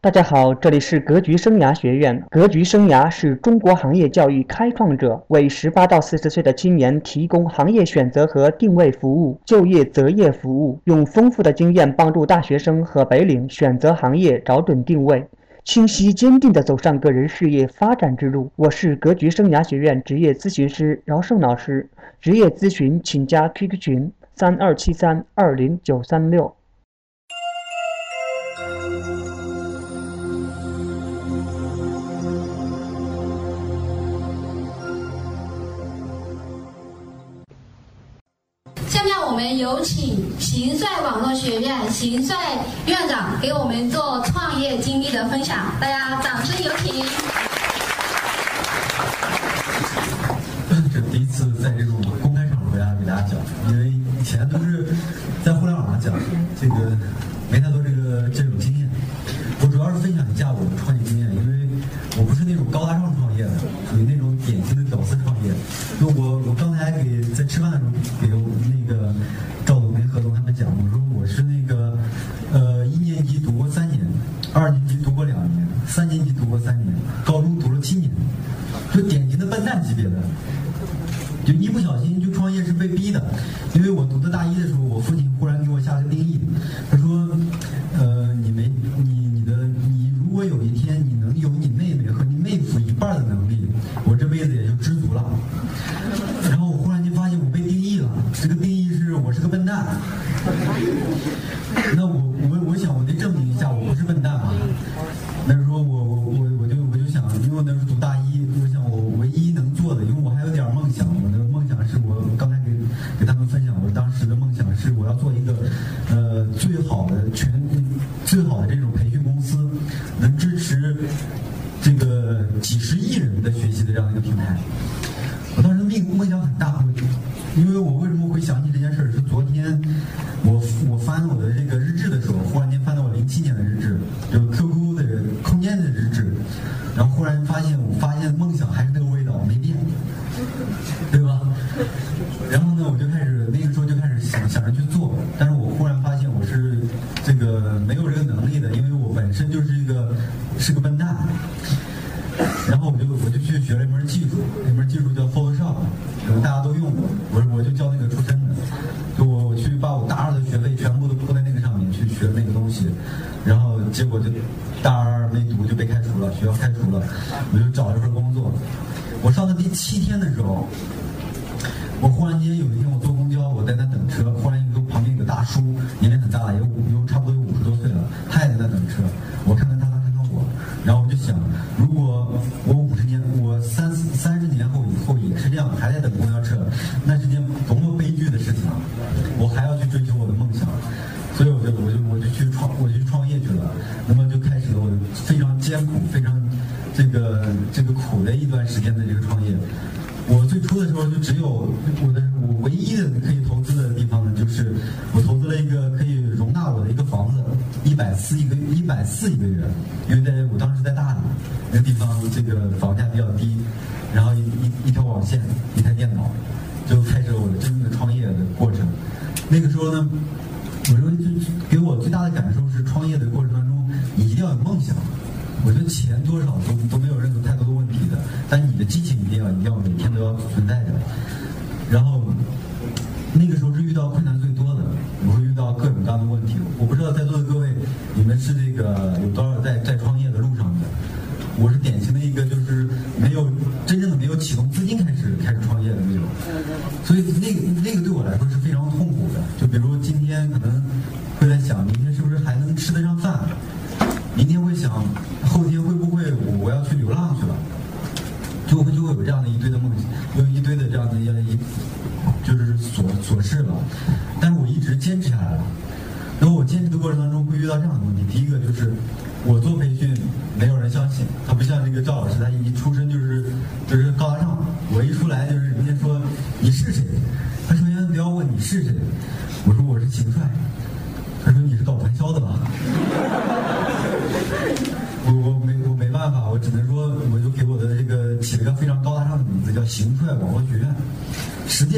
大家好，这里是格局生涯学院。格局生涯是中国行业教育开创者，为十八到四十岁的青年提供行业选择和定位服务、就业择业服务，用丰富的经验帮助大学生和白领选择行业、找准定位，清晰坚定地走上个人事业发展之路。我是格局生涯学院职业咨询师饶胜老师，职业咨询请加 QQ 群三二七三二零九三六。有请行帅网络学院行帅院长给我们做创业经历的分享，大家掌声有请。这第一次在这种公开场合呀给大家讲，因为以前都是在互联网上讲，这个到第七天的时候，我忽然间有一天我坐公交，我在那等车，忽然一个旁边一个大叔，年龄很大了，有我最初的时候就只有我的我唯一的可以投资的地方呢，就是我投资了一个可以容纳我的一个房子，一百四一个一百四一个月，因为在我当时在大理那个地方，这个房价比较低，然后一一一条网线，会在想明天是不是还能吃得上饭，明天会想后天会不会我我要去流浪去了，就会就会有这样的一堆的梦想，有一堆的这样的一一就是琐琐事吧。但是我一直坚持下来了。然后我坚持的过程当中会遇到这样的问题，第一个就是我做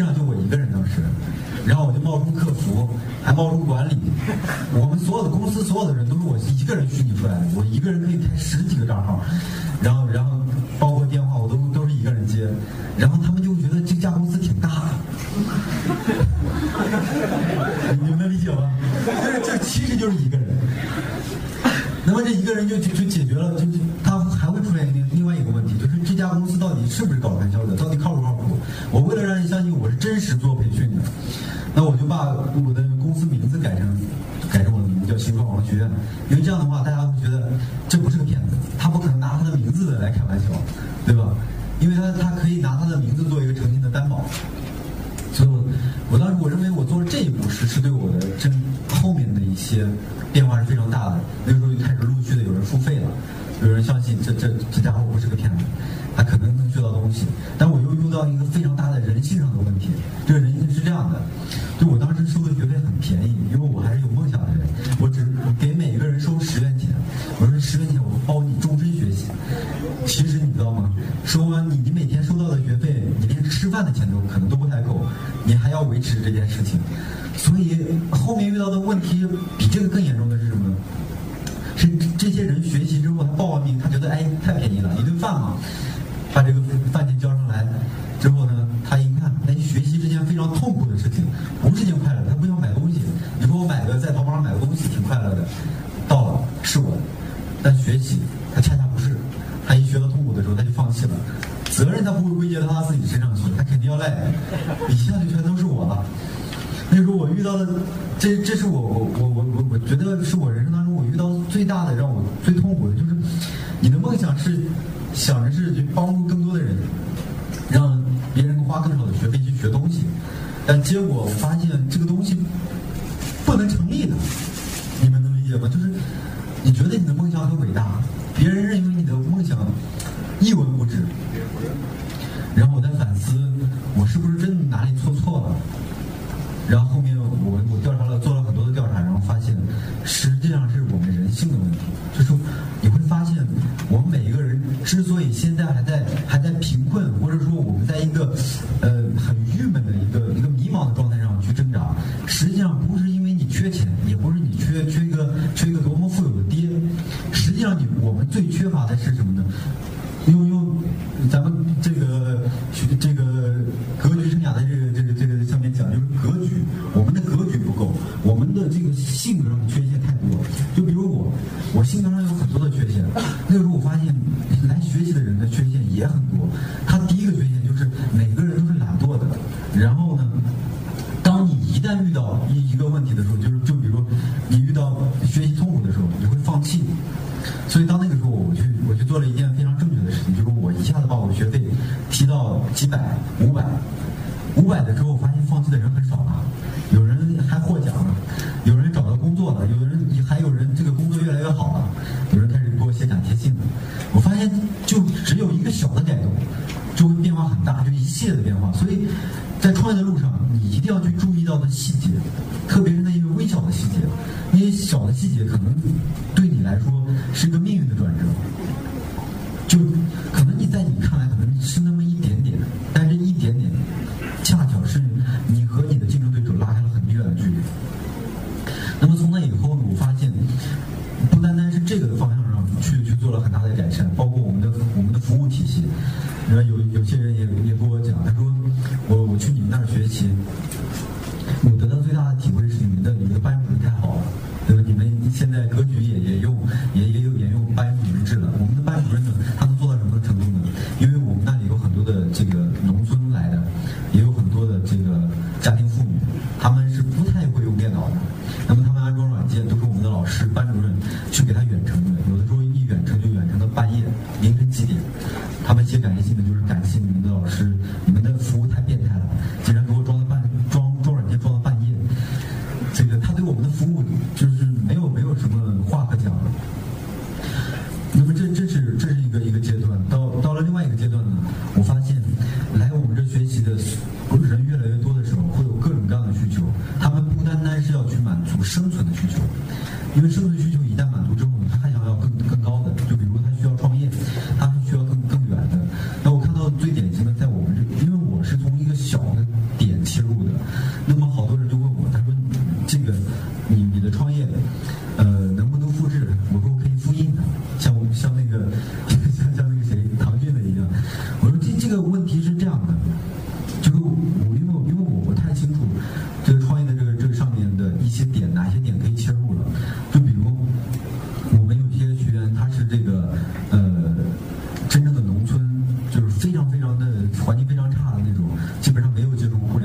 上就我一个人当时，然后我就冒充客服，还冒充管理。我们所有的公司，所有的人都是我一个人虚拟出来的，我一个人可以开十几个账号。然后然后包括电话，我都都是一个人接。然后他们就觉得这家公司挺大的。你们能理解吗？这这其实就是一个人。那么这一个人就就解决了就。对吧？因为他他可以拿他的名字做一个诚信的担保。所以我我当时我认为我做了这一步是是对我的真后面的一些这些人学习之后他报完名，他觉得哎太便宜了，一顿饭嘛，把这个饭钱交上来之后呢，他一看，哎，学习是件非常痛苦的事情，不是件快乐，他不想买东西，你说我买个在淘宝上买个东西挺快乐的，到了是我的，但学习他恰恰不是，他一学到痛苦的时候他就放弃了，责任他不会归结到他自己身上去，他肯定要赖，一下就全都是我了，那时候我遇到的，这这是我。觉得你的梦想很伟大别人认为你的梦想性格上的缺陷太多。就比如我我性格上有很多的缺陷。那个时候我发现来学习的人的缺他就只有一个小的改动，就会变化很大，就一系列的变化。所以在创业的路上，你一定要去注意到的细节，特别是那些微小的细节，那些小的细节可能对你来说是一个命运的转折。就。我们现在格局也也用也也有也用班主任制了，我们的班主任呢，他们。生存的需求，因为生存需求已。非常的环境非常差的那种基本上没有接触过。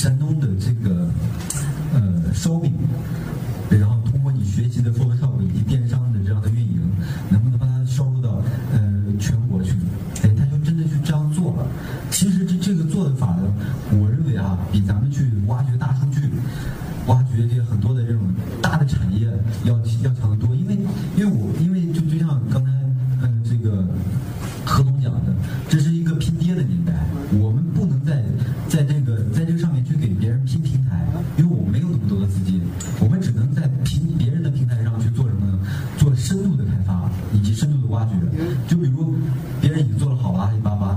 山东的这个呃烧饼。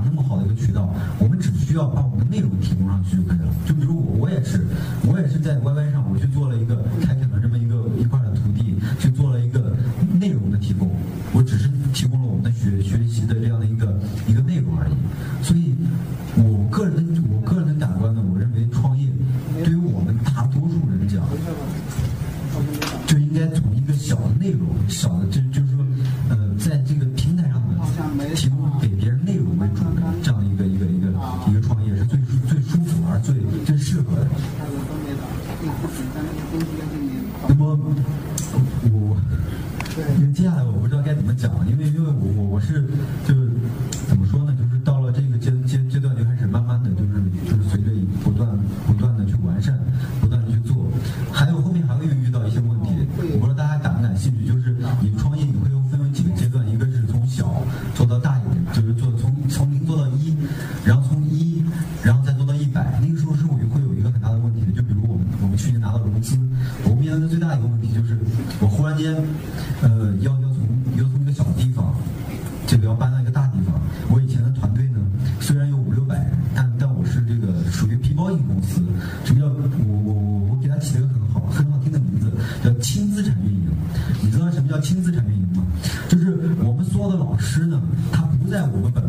那么好的一个渠道我们只需要把我们的内容提供上去就可以了。就比如我我也是我也是在 yy 上我去做了一个因为接下来我不知道该怎么讲，因为因为我我我是就。要轻资产运营嘛，就是我们所有的老师呢，他不在我们本。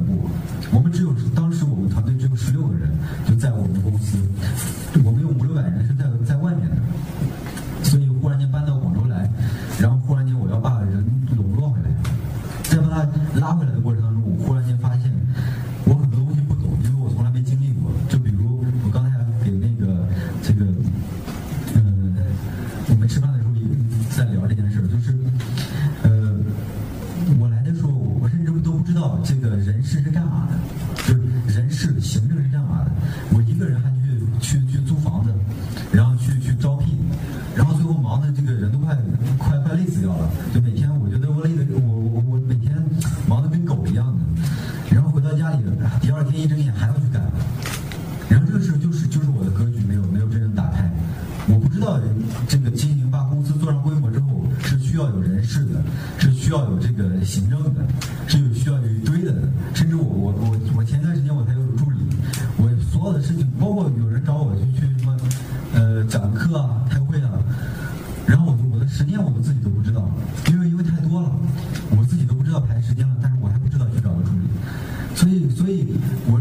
所以我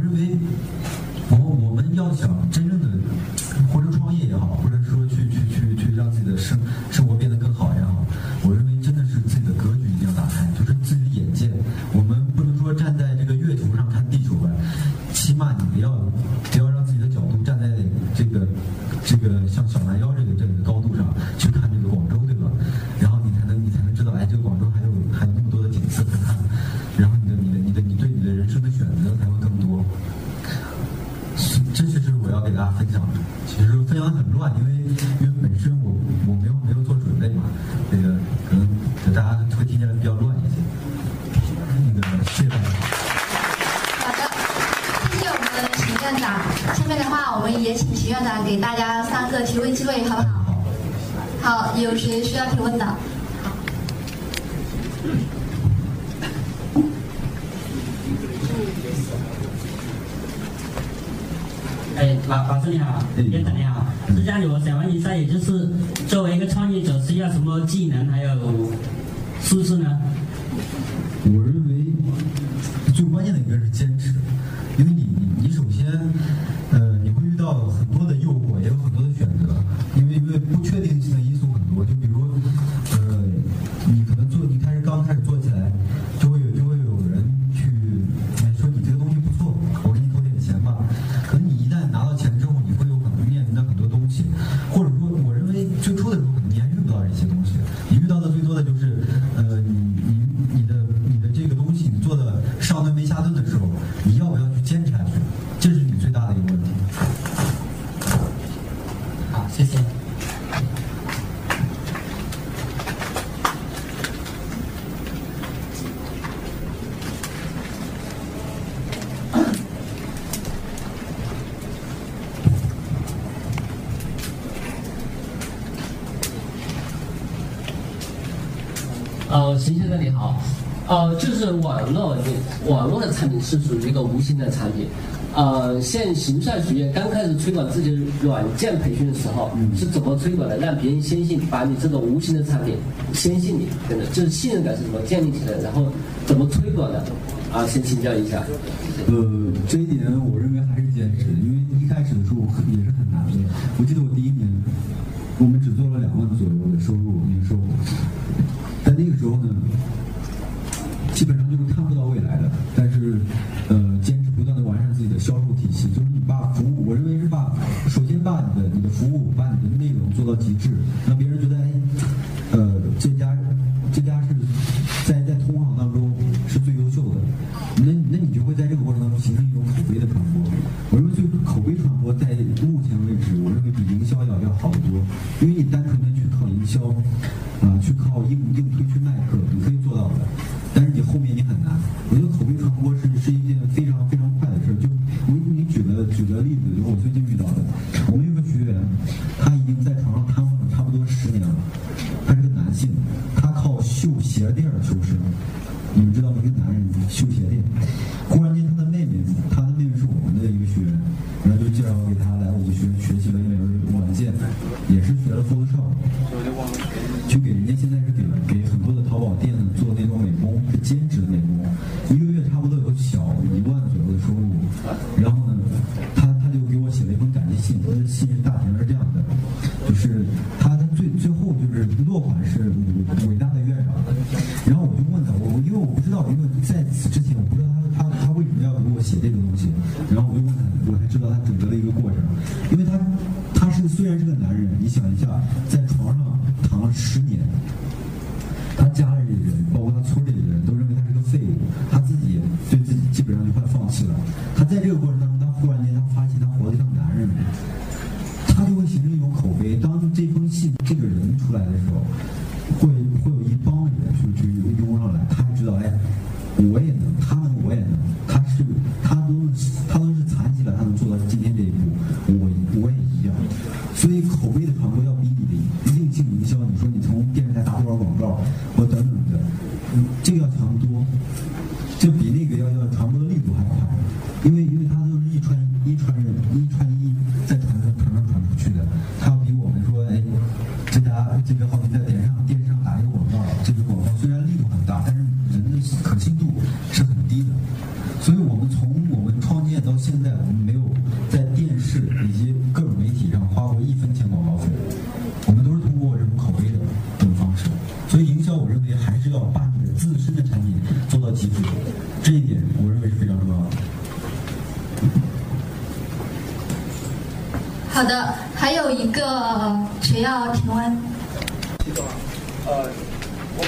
这个可能大家会听起来比较乱一些，那个谢谢。好的，谢谢我们秦院长。下面的话，我们也请秦院长给大家三个提问机会，好不好？好，有谁需要提问的？老师你好，院长你好，是这样子，我想问一下，也就是作为一个创业者，需要什么技能还有素质呢？呃邢先生你好呃就是网络网络的产品是属于一个无形的产品呃现行善学院刚开始推广自己的软件培训的时候是怎么推广的让别人相信把你这个无形的产品相信你真的就是信任感是怎么？建立起来然后怎么推广的啊先请教一下。呃这一点我认为还是坚持因为一开始的时候也是很难的。我记得我第一年基本上就是看不到未来的但是呃坚持不断的完善自己的销售体系就是你把服务我认为是把首先把你的你的服务把你的内容做到极致那么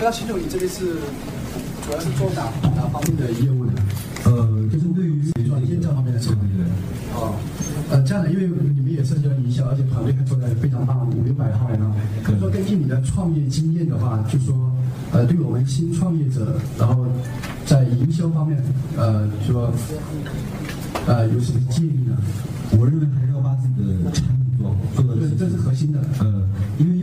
那秦总，你这边是主要是做哪哪方面的业务呢？呃，就是对于比如说验证方面的这个行业。哦。呃，这样的，因为你们也涉及到营销，而且团队还做的非常棒，五六百号人啊。可以说，根据你的创业经验的话，就说，呃，对我们新创业者，然后在营销方面，呃，说，呃，有什么建议呢？我认为还是要把自己的产品做做的。对，这是核心的。呃，因为。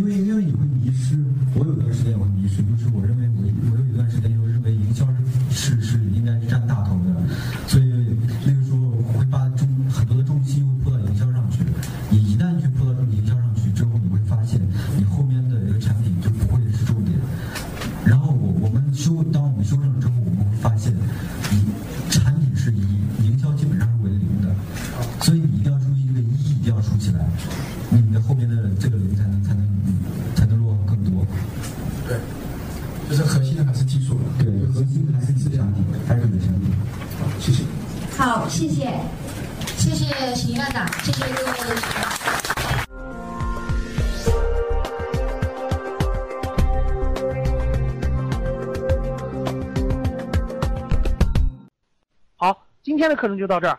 那可能就到这儿。